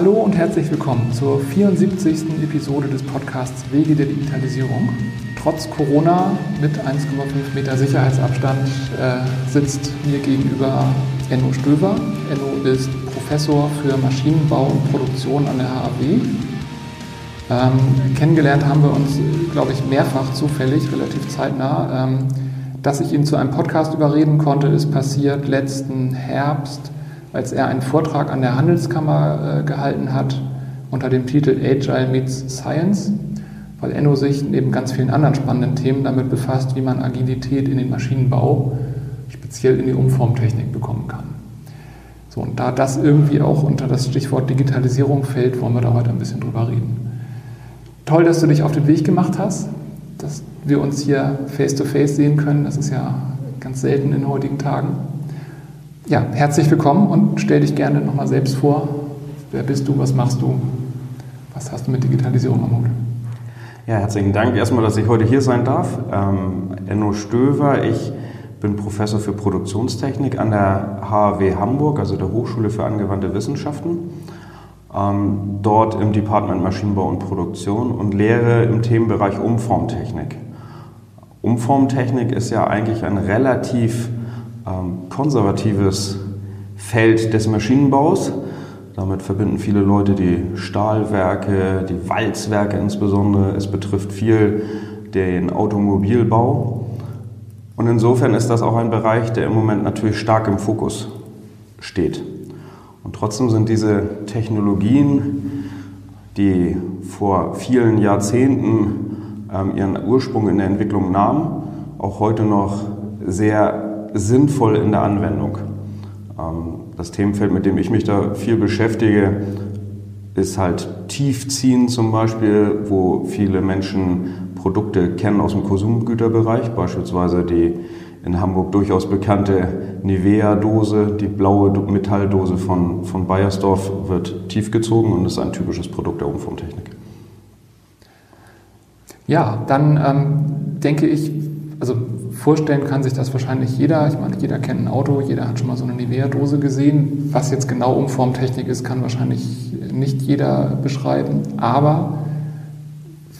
Hallo und herzlich willkommen zur 74. Episode des Podcasts Wege der Digitalisierung. Trotz Corona mit 1,5 Meter Sicherheitsabstand äh, sitzt mir gegenüber Enno Stöver. Enno ist Professor für Maschinenbau und Produktion an der HAW. Ähm, kennengelernt haben wir uns, glaube ich, mehrfach zufällig, relativ zeitnah. Ähm, dass ich ihn zu einem Podcast überreden konnte, ist passiert letzten Herbst als er einen Vortrag an der Handelskammer äh, gehalten hat unter dem Titel Agile Meets Science, weil Enno sich neben ganz vielen anderen spannenden Themen damit befasst, wie man Agilität in den Maschinenbau, speziell in die Umformtechnik, bekommen kann. So, und da das irgendwie auch unter das Stichwort Digitalisierung fällt, wollen wir da heute ein bisschen drüber reden. Toll, dass du dich auf den Weg gemacht hast, dass wir uns hier face-to-face -face sehen können. Das ist ja ganz selten in heutigen Tagen ja, herzlich willkommen und stell dich gerne nochmal selbst vor. Wer bist du, was machst du, was hast du mit Digitalisierung am Hut? Ja, herzlichen Dank erstmal, dass ich heute hier sein darf. Ähm, Enno Stöver, ich bin Professor für Produktionstechnik an der HAW Hamburg, also der Hochschule für angewandte Wissenschaften. Ähm, dort im Department Maschinenbau und Produktion und lehre im Themenbereich Umformtechnik. Umformtechnik ist ja eigentlich ein relativ ähm, konservatives Feld des Maschinenbaus. Damit verbinden viele Leute die Stahlwerke, die Walzwerke insbesondere. Es betrifft viel den Automobilbau. Und insofern ist das auch ein Bereich, der im Moment natürlich stark im Fokus steht. Und trotzdem sind diese Technologien, die vor vielen Jahrzehnten ähm, ihren Ursprung in der Entwicklung nahmen, auch heute noch sehr sinnvoll in der Anwendung. Ähm, das Themenfeld, mit dem ich mich da viel beschäftige, ist halt Tiefziehen zum Beispiel, wo viele Menschen Produkte kennen aus dem Konsumgüterbereich, beispielsweise die in Hamburg durchaus bekannte Nivea-Dose, die blaue Metalldose von, von Bayersdorf wird tiefgezogen und ist ein typisches Produkt der Umformtechnik. Ja, dann ähm, denke ich, also vorstellen kann sich das wahrscheinlich jeder. Ich meine, jeder kennt ein Auto, jeder hat schon mal so eine Nivea-Dose gesehen. Was jetzt genau Umformtechnik ist, kann wahrscheinlich nicht jeder beschreiben. Aber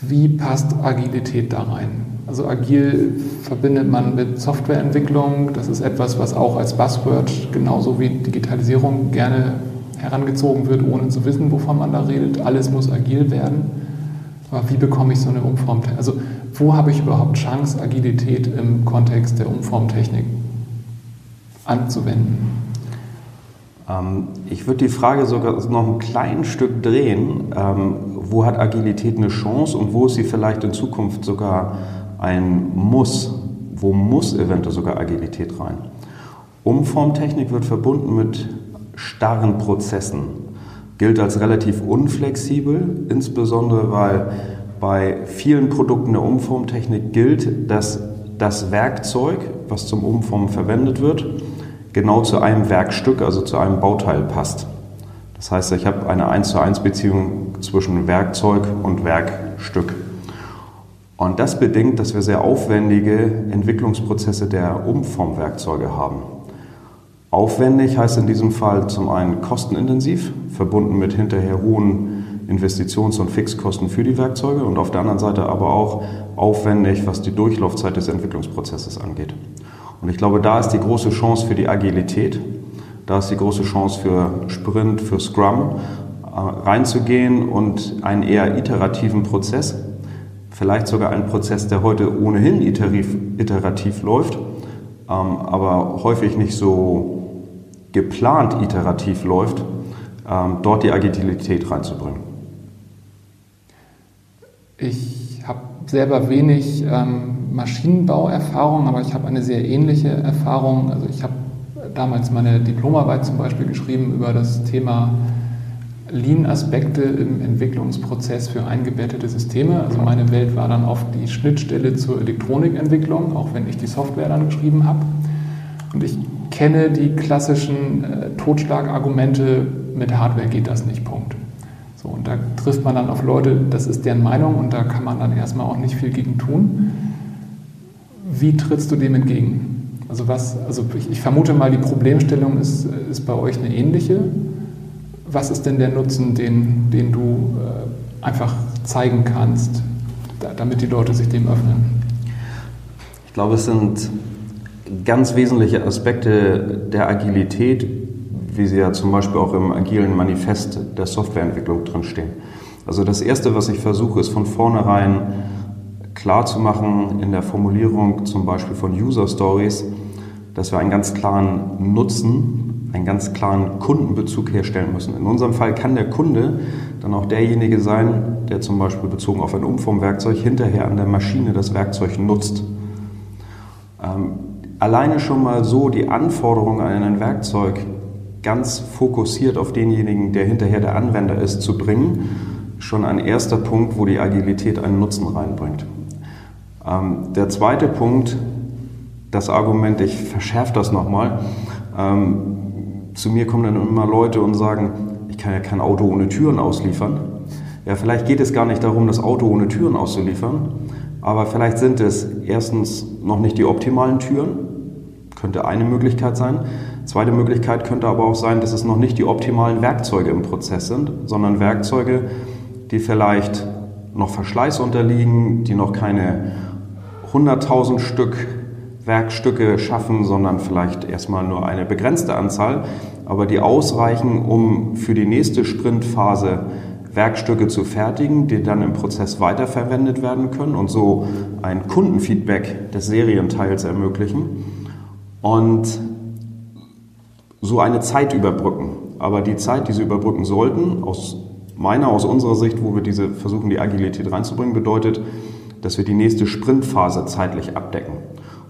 wie passt Agilität da rein? Also agil verbindet man mit Softwareentwicklung. Das ist etwas, was auch als Buzzword genauso wie Digitalisierung gerne herangezogen wird, ohne zu wissen, wovon man da redet. Alles muss agil werden. Aber wie bekomme ich so eine Umformtechnik? Also wo habe ich überhaupt Chance, Agilität im Kontext der Umformtechnik anzuwenden? Ähm, ich würde die Frage sogar noch ein kleines Stück drehen. Ähm, wo hat Agilität eine Chance und wo ist sie vielleicht in Zukunft sogar ein Muss? Wo muss eventuell sogar Agilität rein? Umformtechnik wird verbunden mit starren Prozessen, gilt als relativ unflexibel, insbesondere weil bei vielen Produkten der Umformtechnik gilt, dass das Werkzeug, was zum Umformen verwendet wird, genau zu einem Werkstück, also zu einem Bauteil passt. Das heißt, ich habe eine 1 zu 1 Beziehung zwischen Werkzeug und Werkstück. Und das bedingt, dass wir sehr aufwendige Entwicklungsprozesse der Umformwerkzeuge haben. Aufwendig heißt in diesem Fall zum einen kostenintensiv, verbunden mit hinterher hohen Investitions- und Fixkosten für die Werkzeuge und auf der anderen Seite aber auch aufwendig, was die Durchlaufzeit des Entwicklungsprozesses angeht. Und ich glaube, da ist die große Chance für die Agilität, da ist die große Chance für Sprint, für Scrum, äh, reinzugehen und einen eher iterativen Prozess, vielleicht sogar einen Prozess, der heute ohnehin iterativ, iterativ läuft, ähm, aber häufig nicht so geplant iterativ läuft, ähm, dort die Agilität reinzubringen. Ich habe selber wenig ähm, Maschinenbauerfahrung, aber ich habe eine sehr ähnliche Erfahrung. Also ich habe damals meine Diplomarbeit zum Beispiel geschrieben über das Thema Lean-Aspekte im Entwicklungsprozess für eingebettete Systeme. Also meine Welt war dann oft die Schnittstelle zur Elektronikentwicklung, auch wenn ich die Software dann geschrieben habe. Und ich kenne die klassischen äh, Totschlagargumente, mit Hardware geht das nicht, Punkt. Und da trifft man dann auf Leute, das ist deren Meinung und da kann man dann erstmal auch nicht viel gegen tun. Wie trittst du dem entgegen? Also, was, also ich, ich vermute mal, die Problemstellung ist, ist bei euch eine ähnliche. was ist denn der Nutzen, den, den du äh, einfach zeigen kannst, da, damit die Leute sich dem öffnen? Ich glaube, es sind ganz wesentliche Aspekte der Agilität, wie sie ja zum Beispiel auch im agilen Manifest der Softwareentwicklung drinstehen. Also das Erste, was ich versuche, ist von vornherein klar zu machen in der Formulierung zum Beispiel von User Stories, dass wir einen ganz klaren Nutzen, einen ganz klaren Kundenbezug herstellen müssen. In unserem Fall kann der Kunde dann auch derjenige sein, der zum Beispiel bezogen auf ein Umformwerkzeug hinterher an der Maschine das Werkzeug nutzt. Ähm, alleine schon mal so die Anforderungen an ein Werkzeug ganz fokussiert auf denjenigen, der hinterher der Anwender ist, zu bringen, schon ein erster Punkt, wo die Agilität einen Nutzen reinbringt. Ähm, der zweite Punkt, das Argument, ich verschärfe das nochmal, ähm, zu mir kommen dann immer Leute und sagen, ich kann ja kein Auto ohne Türen ausliefern. Ja, vielleicht geht es gar nicht darum, das Auto ohne Türen auszuliefern, aber vielleicht sind es erstens noch nicht die optimalen Türen, könnte eine Möglichkeit sein. Zweite Möglichkeit könnte aber auch sein, dass es noch nicht die optimalen Werkzeuge im Prozess sind, sondern Werkzeuge, die vielleicht noch Verschleiß unterliegen, die noch keine 100.000 Stück Werkstücke schaffen, sondern vielleicht erstmal nur eine begrenzte Anzahl, aber die ausreichen, um für die nächste Sprintphase Werkstücke zu fertigen, die dann im Prozess weiterverwendet werden können und so ein Kundenfeedback des Serienteils ermöglichen. Und so eine Zeit überbrücken. Aber die Zeit, die sie überbrücken sollten, aus meiner, aus unserer Sicht, wo wir diese versuchen, die Agilität reinzubringen, bedeutet, dass wir die nächste Sprintphase zeitlich abdecken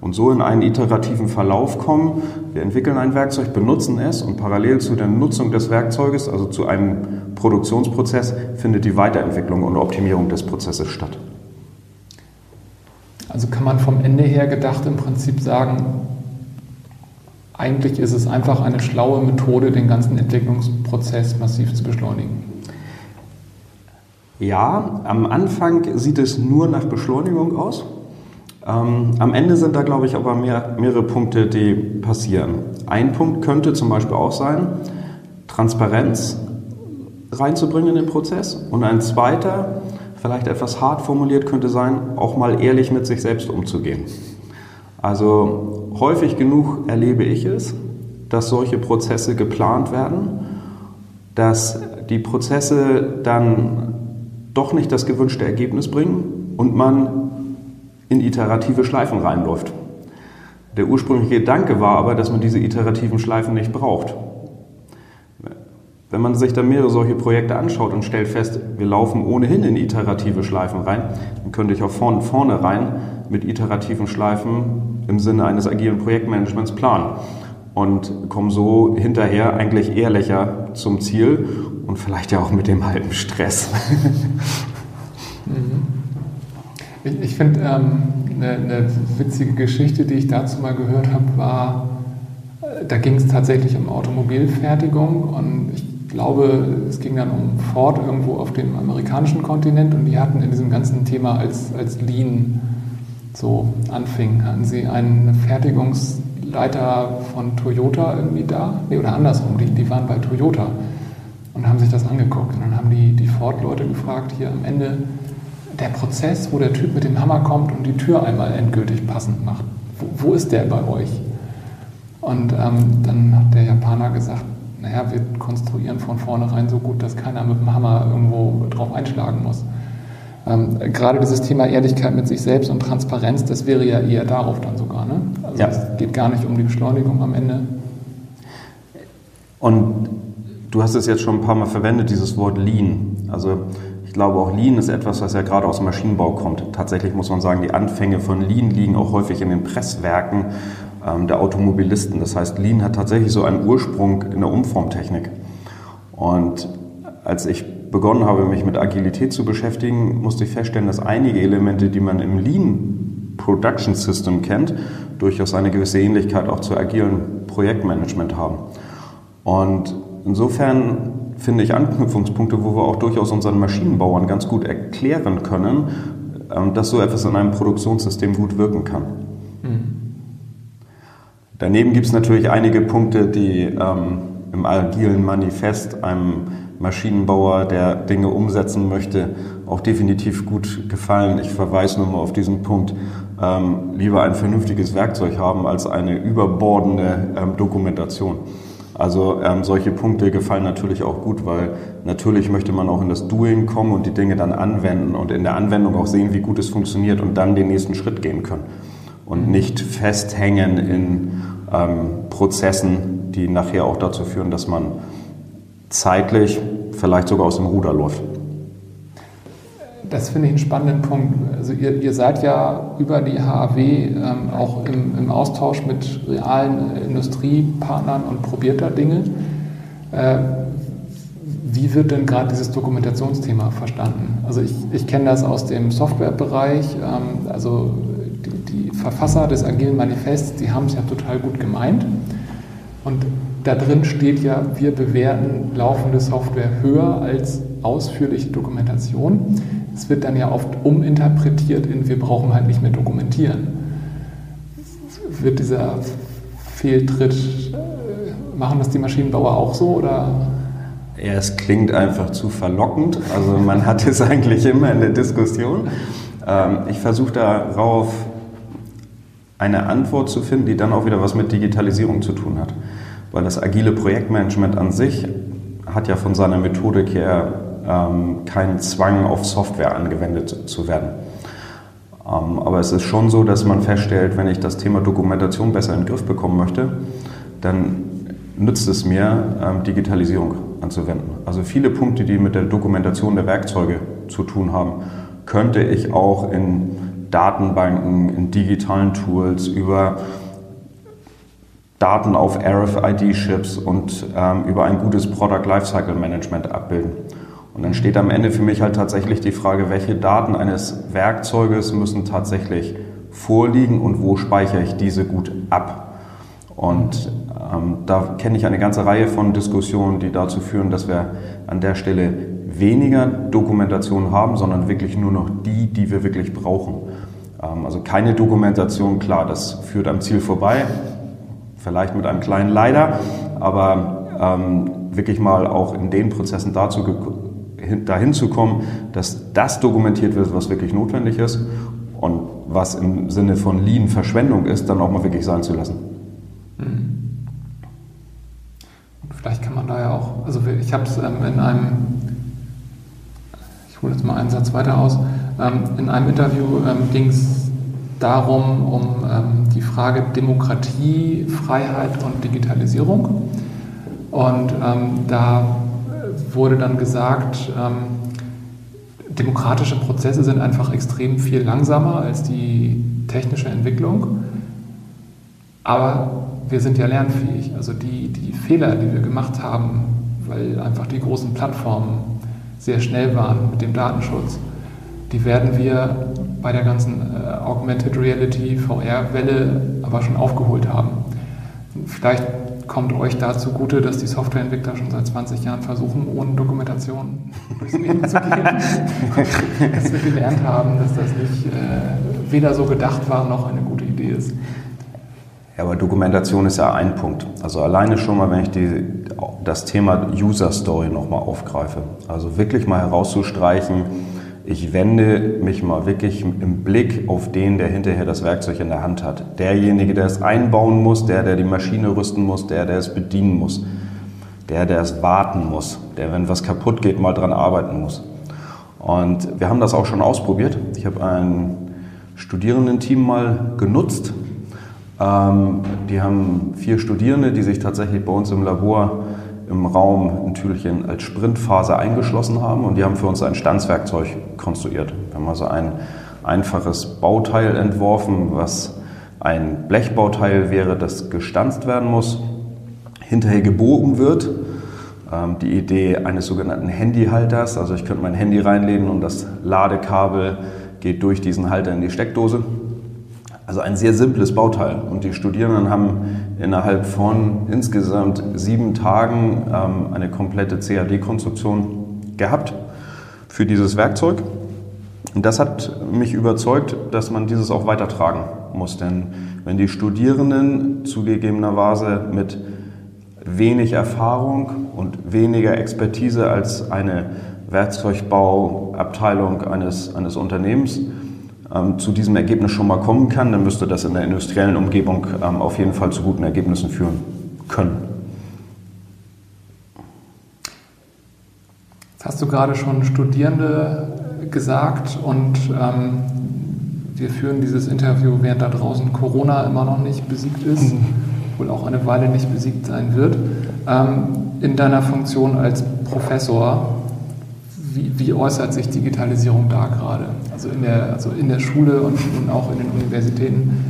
und so in einen iterativen Verlauf kommen. Wir entwickeln ein Werkzeug, benutzen es und parallel zu der Nutzung des Werkzeuges, also zu einem Produktionsprozess, findet die Weiterentwicklung und Optimierung des Prozesses statt. Also kann man vom Ende her gedacht im Prinzip sagen, eigentlich ist es einfach eine schlaue Methode, den ganzen Entwicklungsprozess massiv zu beschleunigen. Ja, am Anfang sieht es nur nach Beschleunigung aus. Ähm, am Ende sind da, glaube ich, aber mehr, mehrere Punkte, die passieren. Ein Punkt könnte zum Beispiel auch sein, Transparenz reinzubringen in den Prozess. Und ein zweiter, vielleicht etwas hart formuliert, könnte sein, auch mal ehrlich mit sich selbst umzugehen. Also häufig genug erlebe ich es, dass solche Prozesse geplant werden, dass die Prozesse dann doch nicht das gewünschte Ergebnis bringen und man in iterative Schleifen reinläuft. Der ursprüngliche Gedanke war aber, dass man diese iterativen Schleifen nicht braucht. Wenn man sich dann mehrere solche Projekte anschaut und stellt fest, wir laufen ohnehin in iterative Schleifen rein, dann könnte ich auch vorne, vorne rein mit iterativen Schleifen im Sinne eines agilen Projektmanagements planen und komme so hinterher eigentlich ehrlicher zum Ziel und vielleicht ja auch mit dem halben Stress. Mhm. Ich, ich finde, ähm, eine, eine witzige Geschichte, die ich dazu mal gehört habe, war, äh, da ging es tatsächlich um Automobilfertigung und ich glaube, es ging dann um Ford irgendwo auf dem amerikanischen Kontinent und die hatten in diesem ganzen Thema als, als Lean so anfing, hatten sie einen Fertigungsleiter von Toyota irgendwie da, nee, oder andersrum, die, die waren bei Toyota und haben sich das angeguckt und dann haben die, die Ford-Leute gefragt, hier am Ende, der Prozess, wo der Typ mit dem Hammer kommt und die Tür einmal endgültig passend macht, wo, wo ist der bei euch? Und ähm, dann hat der Japaner gesagt, naja, wir konstruieren von vornherein so gut, dass keiner mit dem Hammer irgendwo drauf einschlagen muss. Ähm, gerade dieses Thema Ehrlichkeit mit sich selbst und Transparenz, das wäre ja eher darauf dann sogar. Ne? Also ja. es geht gar nicht um die Beschleunigung am Ende. Und du hast es jetzt schon ein paar Mal verwendet, dieses Wort Lean. Also ich glaube, auch Lean ist etwas, was ja gerade aus dem Maschinenbau kommt. Tatsächlich muss man sagen, die Anfänge von Lean liegen auch häufig in den Presswerken ähm, der Automobilisten. Das heißt, Lean hat tatsächlich so einen Ursprung in der Umformtechnik. Und als ich begonnen habe, mich mit Agilität zu beschäftigen, musste ich feststellen, dass einige Elemente, die man im Lean Production System kennt, durchaus eine gewisse Ähnlichkeit auch zu agilen Projektmanagement haben. Und insofern finde ich, Anknüpfungspunkte, wo wir auch durchaus unseren Maschinenbauern ganz gut erklären können, ähm, dass so etwas in einem Produktionssystem gut wirken kann. Mhm. Daneben gibt es natürlich einige Punkte, die ähm, im agilen Manifest einem Maschinenbauer, der Dinge umsetzen möchte, auch definitiv gut gefallen. Ich verweise nur mal auf diesen Punkt. Ähm, lieber ein vernünftiges Werkzeug haben als eine überbordende ähm, Dokumentation. Also ähm, solche Punkte gefallen natürlich auch gut, weil natürlich möchte man auch in das Doing kommen und die Dinge dann anwenden und in der Anwendung auch sehen, wie gut es funktioniert und dann den nächsten Schritt gehen können. Und nicht festhängen in ähm, Prozessen, die nachher auch dazu führen, dass man zeitlich vielleicht sogar aus dem Ruder läuft. Das finde ich einen spannenden Punkt. Also ihr, ihr seid ja über die HAW ähm, auch im, im, Austausch mit realen Industriepartnern und probiert da Dinge. Äh, wie wird denn gerade dieses Dokumentationsthema verstanden? Also ich, ich kenne das aus dem Softwarebereich. Ähm, also die, die Verfasser des Agilen Manifests, die haben es ja total gut gemeint. Und da drin steht ja, wir bewerten laufende Software höher als ausführliche Dokumentation. Es wird dann ja oft uminterpretiert in, wir brauchen halt nicht mehr dokumentieren. Wird dieser Fehltritt, äh, machen das die Maschinenbauer auch so oder? Ja, es klingt einfach zu verlockend. Also man hat es eigentlich immer in der Diskussion. Ähm, ich versuche darauf eine Antwort zu finden, die dann auch wieder was mit Digitalisierung zu tun hat. Weil das agile Projektmanagement an sich hat ja von seiner Methodik her ähm, keinen Zwang auf Software angewendet zu werden. Ähm, aber es ist schon so, dass man feststellt, wenn ich das Thema Dokumentation besser in den Griff bekommen möchte, dann nützt es mir, ähm, Digitalisierung anzuwenden. Also viele Punkte, die mit der Dokumentation der Werkzeuge zu tun haben, könnte ich auch in Datenbanken, in digitalen Tools über Daten auf RFID-Chips und ähm, über ein gutes Product Lifecycle Management abbilden. Und dann steht am Ende für mich halt tatsächlich die Frage, welche Daten eines Werkzeuges müssen tatsächlich vorliegen und wo speichere ich diese gut ab. Und ähm, da kenne ich eine ganze Reihe von Diskussionen, die dazu führen, dass wir an der Stelle weniger Dokumentation haben, sondern wirklich nur noch die, die wir wirklich brauchen. Ähm, also keine Dokumentation, klar, das führt am Ziel vorbei, vielleicht mit einem kleinen Leider, aber ähm, wirklich mal auch in den Prozessen dazu dahin zu kommen, dass das dokumentiert wird, was wirklich notwendig ist und was im Sinne von Lean Verschwendung ist, dann auch mal wirklich sein zu lassen. Mhm. Und vielleicht kann man da ja auch, also ich habe es ähm, in einem, ich hole jetzt mal einen Satz weiter aus, ähm, in einem Interview ähm, ging es darum, um die Frage Demokratie, Freiheit und Digitalisierung. Und da wurde dann gesagt, ähm, demokratische Prozesse sind einfach extrem viel langsamer als die technische Entwicklung. Aber wir sind ja lernfähig. Also die, die Fehler, die wir gemacht haben, weil einfach die großen Plattformen sehr schnell waren mit dem Datenschutz, die werden wir bei der ganzen äh, Augmented Reality, VR-Welle aber schon aufgeholt haben. Vielleicht kommt euch da zugute, dass die Softwareentwickler schon seit 20 Jahren versuchen, ohne Dokumentation durchs Leben zu gehen. dass wir gelernt haben, dass das nicht äh, weder so gedacht war, noch eine gute Idee ist. Ja, aber Dokumentation ist ja ein Punkt. Also alleine schon mal, wenn ich die, das Thema User Story nochmal aufgreife. Also wirklich mal herauszustreichen, ich wende mich mal wirklich im Blick auf den, der hinterher das Werkzeug in der Hand hat. Derjenige, der es einbauen muss, der, der die Maschine rüsten muss, der, der es bedienen muss, der, der es warten muss, der, wenn was kaputt geht, mal dran arbeiten muss. Und wir haben das auch schon ausprobiert. Ich habe ein Studierendenteam mal genutzt. Ähm, die haben vier Studierende, die sich tatsächlich bei uns im Labor im Raum ein Türchen als Sprintphase eingeschlossen haben und die haben für uns ein Stanzwerkzeug konstruiert. Wir haben also ein einfaches Bauteil entworfen, was ein Blechbauteil wäre, das gestanzt werden muss, hinterher gebogen wird. Ähm, die Idee eines sogenannten Handyhalters, also ich könnte mein Handy reinlegen und das Ladekabel geht durch diesen Halter in die Steckdose. Also ein sehr simples Bauteil. Und die Studierenden haben innerhalb von insgesamt sieben Tagen ähm, eine komplette CAD-Konstruktion gehabt für dieses Werkzeug. Und das hat mich überzeugt, dass man dieses auch weitertragen muss. Denn wenn die Studierenden zugegebenerweise mit wenig Erfahrung und weniger Expertise als eine Werkzeugbauabteilung eines, eines Unternehmens zu diesem Ergebnis schon mal kommen kann, dann müsste das in der industriellen Umgebung ähm, auf jeden Fall zu guten Ergebnissen führen können. Jetzt hast du gerade schon Studierende gesagt und ähm, wir führen dieses Interview, während da draußen Corona immer noch nicht besiegt ist, wohl auch eine Weile nicht besiegt sein wird. Ähm, in deiner Funktion als Professor, wie, wie, äußert sich Digitalisierung da gerade? Also in der, also in der Schule und, und auch in den Universitäten.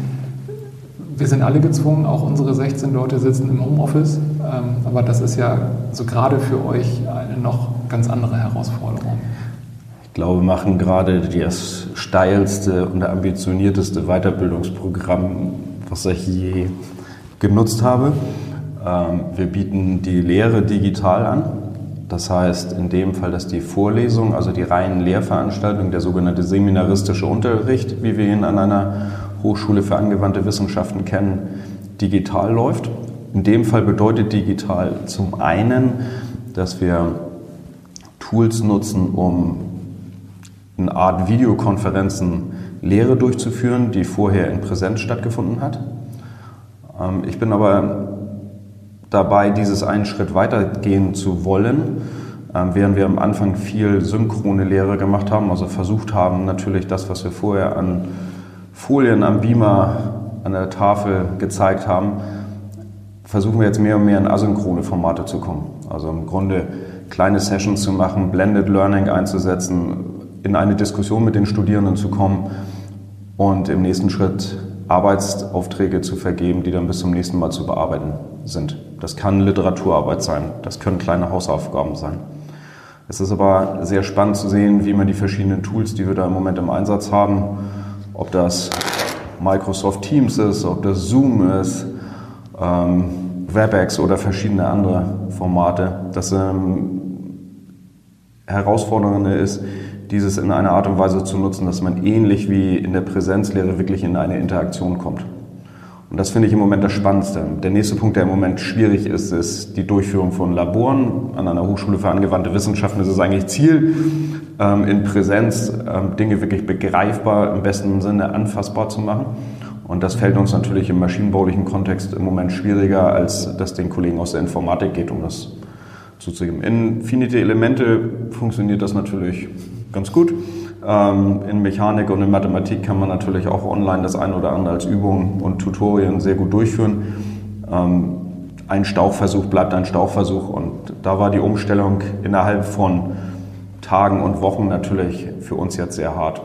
Wir sind alle gezwungen, auch unsere 16 Leute sitzen im Homeoffice, ähm, aber das ist ja so gerade für euch eine noch ganz andere Herausforderung. Ich glaube, wir machen gerade das steilste und ambitionierteste Weiterbildungsprogramm, was ich je genutzt habe. Ähm, wir bieten die Lehre digital an. Das heißt in dem Fall, dass die Vorlesung, also die reinen Lehrveranstaltungen, der sogenannte seminaristische Unterricht, wie wir ihn an einer Hochschule für angewandte Wissenschaften kennen, digital läuft. In dem Fall bedeutet digital zum einen, dass wir Tools nutzen, um eine Art Videokonferenzen Lehre durchzuführen, die vorher in Präsenz stattgefunden hat. Ähm, ich bin aber dabei, dieses einen Schritt weitergehen zu wollen, ähm, während wir am Anfang viel synchrone Lehre gemacht haben, also versucht haben, natürlich das, was wir vorher an Folien am Beamer an der Tafel gezeigt haben, versuchen wir jetzt mehr und mehr in asynchrone Formate zu kommen. Also im Grunde kleine Sessions zu machen, Blended Learning einzusetzen, in eine Diskussion mit den Studierenden zu kommen und im nächsten Schritt Arbeitsaufträge zu vergeben, die dann bis zum nächsten Mal zu bearbeiten sind. Das kann Literaturarbeit sein, das können kleine Hausaufgaben sein. Es ist aber sehr spannend zu sehen, wie man die verschiedenen Tools, die wir da im Moment im Einsatz haben, ob das Microsoft Teams ist, ob das Zoom ist, ähm, WebEx oder verschiedene andere Formate, das ähm, Herausfordernde ist, dieses in einer Art und Weise zu nutzen, dass man ähnlich wie in der Präsenzlehre wirklich in eine Interaktion kommt. Und das finde ich im Moment das Spannendste. Der nächste Punkt, der im Moment schwierig ist, ist die Durchführung von Laboren. An einer Hochschule für angewandte Wissenschaften ist es eigentlich Ziel, ähm, in Präsenz ähm, Dinge wirklich begreifbar, im besten Sinne anfassbar zu machen. Und das fällt uns natürlich im maschinenbaulichen Kontext im Moment schwieriger, als das den Kollegen aus der Informatik geht, um das zuzugeben. In finite Elemente funktioniert das natürlich ganz gut. Ähm, in Mechanik und in Mathematik kann man natürlich auch online das eine oder andere als Übung und Tutorien sehr gut durchführen. Ähm, ein Stauchversuch bleibt ein Stauchversuch und da war die Umstellung innerhalb von Tagen und Wochen natürlich für uns jetzt sehr hart.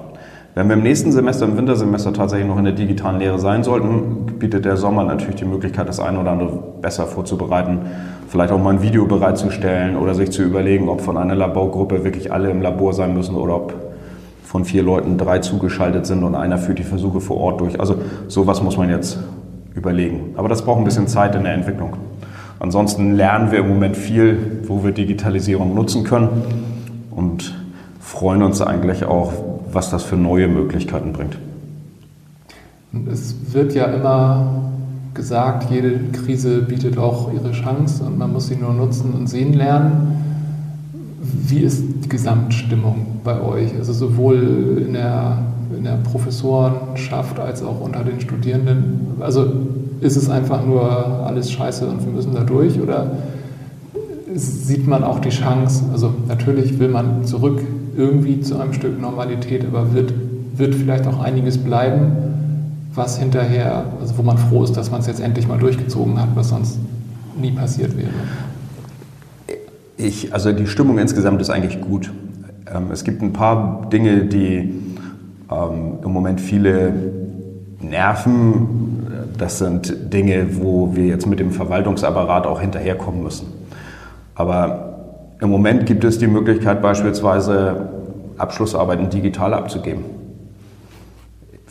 Wenn wir im nächsten Semester, im Wintersemester tatsächlich noch in der digitalen Lehre sein sollten, bietet der Sommer natürlich die Möglichkeit, das eine oder andere besser vorzubereiten, vielleicht auch mal ein Video bereitzustellen oder sich zu überlegen, ob von einer Laborgruppe wirklich alle im Labor sein müssen oder ob von vier Leuten drei zugeschaltet sind und einer führt die Versuche vor Ort durch. Also sowas muss man jetzt überlegen. Aber das braucht ein bisschen Zeit in der Entwicklung. Ansonsten lernen wir im Moment viel, wo wir Digitalisierung nutzen können und freuen uns eigentlich auch, was das für neue Möglichkeiten bringt. Es wird ja immer gesagt, jede Krise bietet auch ihre Chance und man muss sie nur nutzen und sehen lernen. Wie ist die Gesamtstimmung bei euch? Also sowohl in der, in der Professorenschaft als auch unter den Studierenden. Also ist es einfach nur alles scheiße und wir müssen da durch oder sieht man auch die Chance, also natürlich will man zurück irgendwie zu einem Stück Normalität, aber wird, wird vielleicht auch einiges bleiben, was hinterher, also wo man froh ist, dass man es jetzt endlich mal durchgezogen hat, was sonst nie passiert wäre. Ich, also die Stimmung insgesamt ist eigentlich gut. Ähm, es gibt ein paar Dinge, die ähm, im Moment viele nerven. Das sind Dinge, wo wir jetzt mit dem Verwaltungsapparat auch hinterherkommen müssen. Aber im Moment gibt es die Möglichkeit beispielsweise Abschlussarbeiten digital abzugeben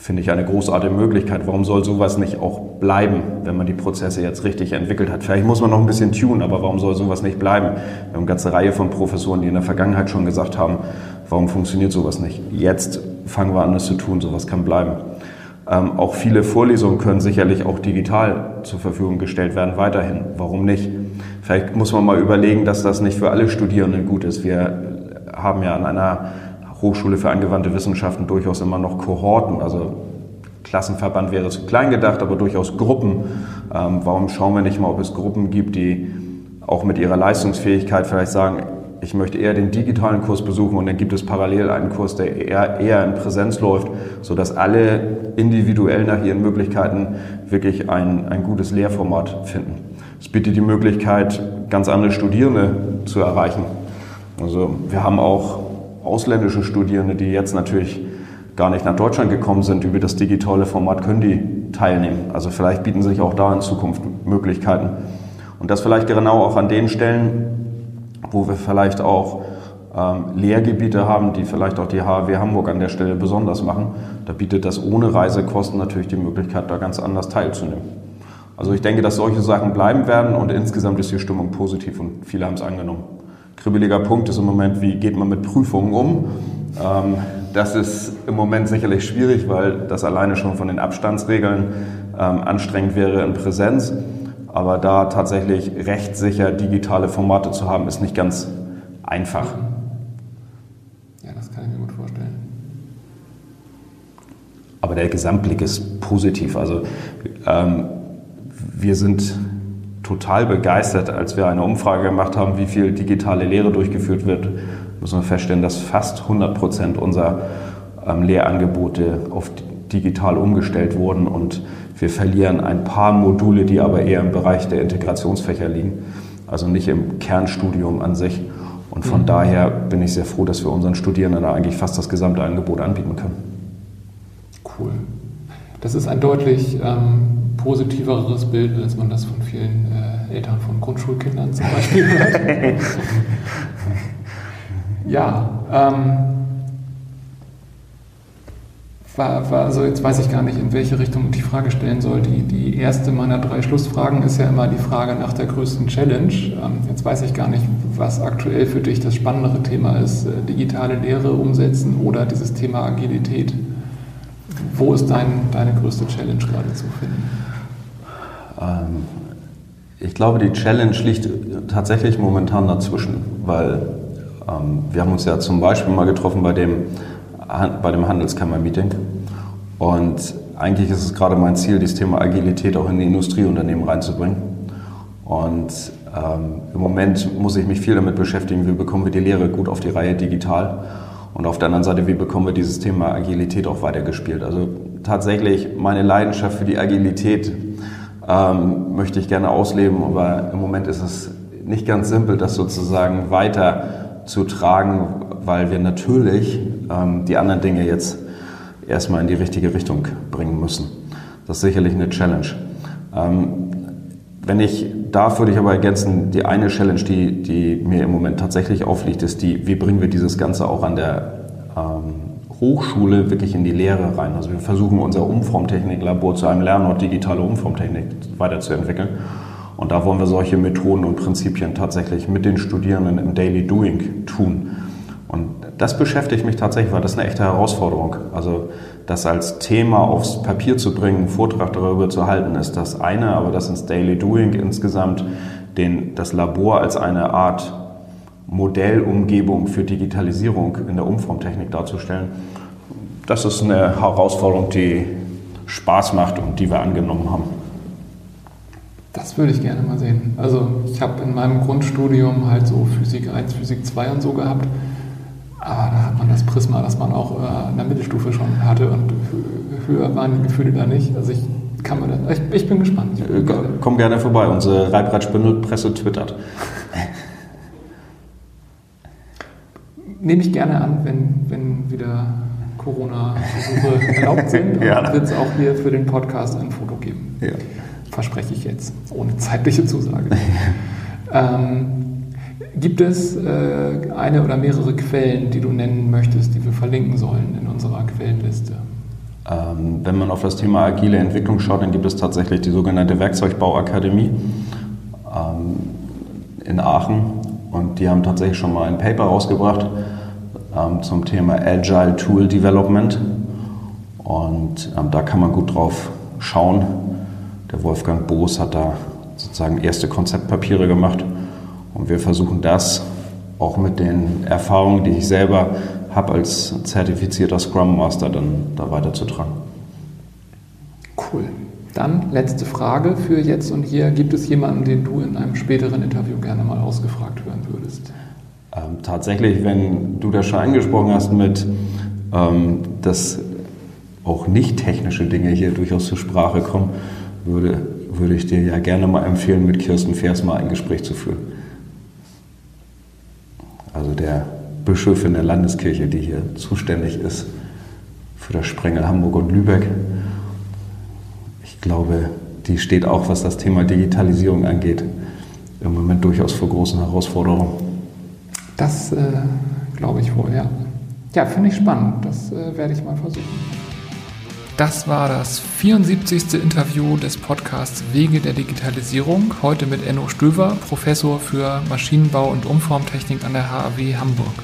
finde ich eine großartige Möglichkeit. Warum soll sowas nicht auch bleiben, wenn man die Prozesse jetzt richtig entwickelt hat? Vielleicht muss man noch ein bisschen tun, aber warum soll sowas nicht bleiben? Wir haben eine ganze Reihe von Professoren, die in der Vergangenheit schon gesagt haben, warum funktioniert sowas nicht? Jetzt fangen wir an, das zu tun, sowas kann bleiben. Ähm, auch viele Vorlesungen können sicherlich auch digital zur Verfügung gestellt werden, weiterhin. Warum nicht? Vielleicht muss man mal überlegen, dass das nicht für alle Studierenden gut ist. Wir haben ja an einer Hochschule für angewandte Wissenschaften durchaus immer noch Kohorten, also Klassenverband wäre zu klein gedacht, aber durchaus Gruppen. Ähm, warum schauen wir nicht mal, ob es Gruppen gibt, die auch mit ihrer Leistungsfähigkeit vielleicht sagen, ich möchte eher den digitalen Kurs besuchen und dann gibt es parallel einen Kurs, der eher, eher in Präsenz läuft, sodass alle individuell nach ihren Möglichkeiten wirklich ein, ein gutes Lehrformat finden. Es bietet die Möglichkeit, ganz andere Studierende zu erreichen. Also wir haben auch ausländische Studierende, die jetzt natürlich gar nicht nach Deutschland gekommen sind, über das digitale Format können die teilnehmen. Also vielleicht bieten sich auch da in Zukunft Möglichkeiten. Und das vielleicht genau auch an den Stellen, wo wir vielleicht auch ähm, Lehrgebiete haben, die vielleicht auch die HW Hamburg an der Stelle besonders machen. Da bietet das ohne Reisekosten natürlich die Möglichkeit, da ganz anders teilzunehmen. Also ich denke, dass solche Sachen bleiben werden und insgesamt ist die Stimmung positiv und viele haben es angenommen. Kribbeliger Punkt ist im Moment, wie geht man mit Prüfungen um? Ähm, das ist im Moment sicherlich schwierig, weil das alleine schon von den Abstandsregeln ähm, anstrengend wäre in Präsenz. Aber da tatsächlich rechtssicher digitale Formate zu haben, ist nicht ganz einfach. Ja, das kann ich mir gut vorstellen. Aber der Gesamtblick ist positiv. Also ähm, wir sind total begeistert, als wir eine Umfrage gemacht haben, wie viel digitale Lehre durchgeführt wird müssen wir feststellen, dass fast 100 Prozent unserer ähm, Lehrangebote auf digital umgestellt wurden und wir verlieren ein paar Module, die aber eher im Bereich der Integrationsfächer liegen, also nicht im Kernstudium an sich. Und von mhm. daher bin ich sehr froh, dass wir unseren Studierenden da eigentlich fast das gesamte Angebot anbieten können. Cool. Das ist ein deutlich ähm, positiveres Bild, als man das von vielen äh, Eltern von Grundschulkindern zum Beispiel hört. Ja, ähm, war, war, also jetzt weiß ich gar nicht, in welche Richtung ich die Frage stellen soll. Die, die erste meiner drei Schlussfragen ist ja immer die Frage nach der größten Challenge. Ähm, jetzt weiß ich gar nicht, was aktuell für dich das spannendere Thema ist. Äh, digitale Lehre umsetzen oder dieses Thema Agilität. Wo ist dein, deine größte Challenge gerade zu finden? Ähm, ich glaube, die Challenge liegt tatsächlich momentan dazwischen, weil ähm, wir haben uns ja zum Beispiel mal getroffen bei dem, bei dem Handelskammer-Meeting. Und eigentlich ist es gerade mein Ziel, dieses Thema Agilität auch in die Industrieunternehmen reinzubringen. Und ähm, im Moment muss ich mich viel damit beschäftigen, wie bekommen wir die Lehre gut auf die Reihe digital. Und auf der anderen Seite, wie bekommen wir dieses Thema Agilität auch weitergespielt. Also tatsächlich meine Leidenschaft für die Agilität ähm, möchte ich gerne ausleben, aber im Moment ist es nicht ganz simpel, das sozusagen weiter zu tragen, weil wir natürlich ähm, die anderen Dinge jetzt erstmal in die richtige Richtung bringen müssen. Das ist sicherlich eine Challenge. Ähm, wenn ich darf, würde ich aber ergänzen, die eine Challenge, die, die mir im Moment tatsächlich aufliegt, ist die, wie bringen wir dieses Ganze auch an der ähm, Hochschule wirklich in die Lehre rein. Also wir versuchen unser Umformtechniklabor zu einem Lernort digitale Umformtechnik weiterzuentwickeln. Und da wollen wir solche Methoden und Prinzipien tatsächlich mit den Studierenden im Daily Doing tun. Und das beschäftigt mich tatsächlich, weil das eine echte Herausforderung. Also das als Thema aufs Papier zu bringen, einen Vortrag darüber zu halten, ist das eine, aber das ins Daily Doing insgesamt, den, das Labor als eine Art Modellumgebung für Digitalisierung in der Umformtechnik darzustellen, das ist eine Herausforderung, die Spaß macht und die wir angenommen haben. Das würde ich gerne mal sehen. Also ich habe in meinem Grundstudium halt so Physik 1, Physik 2 und so gehabt. Aber da hat man das Prisma, das man auch äh, in der Mittelstufe schon hatte und höher waren die Gefühle da nicht. Also ich kann mir das, ich, ich bin gespannt. Ich bin äh, Komm gerne vorbei, unsere Reibradspindelpresse twittert. Nehme ich gerne an, wenn, wenn wieder Corona-Besuche erlaubt sind. Und ja. wird es auch hier für den Podcast ein Foto geben. Ja verspreche ich jetzt, ohne zeitliche Zusage. ähm, gibt es äh, eine oder mehrere Quellen, die du nennen möchtest, die wir verlinken sollen in unserer Quellenliste? Ähm, wenn man auf das Thema agile Entwicklung schaut, dann gibt es tatsächlich die sogenannte Werkzeugbauakademie ähm, in Aachen und die haben tatsächlich schon mal ein Paper rausgebracht ähm, zum Thema Agile Tool Development Und ähm, da kann man gut drauf schauen. Der Wolfgang Boos hat da sozusagen erste Konzeptpapiere gemacht und wir versuchen das auch mit den Erfahrungen, die ich selber habe als zertifizierter Scrum Master, dann da weiterzutragen. Cool. Dann letzte Frage für jetzt und hier. Gibt es jemanden, den du in einem späteren Interview gerne mal ausgefragt hören würdest? Ähm, tatsächlich, wenn du das schon angesprochen hast mit, ähm, dass auch nicht technische Dinge hier durchaus zur Sprache kommen, würde, würde ich dir ja gerne mal empfehlen, mit Kirsten Vers mal ein Gespräch zu führen. Also der Bischöfin der Landeskirche, die hier zuständig ist für das Sprengel Hamburg und Lübeck. Ich glaube, die steht auch, was das Thema Digitalisierung angeht, im Moment durchaus vor großen Herausforderungen. Das äh, glaube ich wohl, ja. Ja, finde ich spannend. Das äh, werde ich mal versuchen. Das war das 74. Interview des Podcasts Wege der Digitalisierung. Heute mit Enno Stöver, Professor für Maschinenbau und Umformtechnik an der HAW Hamburg.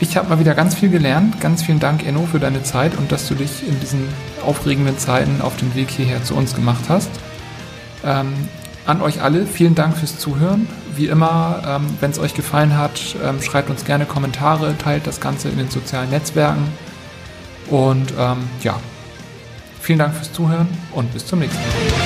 Ich habe mal wieder ganz viel gelernt. Ganz vielen Dank, Enno, für deine Zeit und dass du dich in diesen aufregenden Zeiten auf den Weg hierher zu uns gemacht hast. Ähm, an euch alle, vielen Dank fürs Zuhören. Wie immer, ähm, wenn es euch gefallen hat, ähm, schreibt uns gerne Kommentare, teilt das Ganze in den sozialen Netzwerken. Und ähm, ja, vielen Dank fürs Zuhören und bis zum nächsten Mal.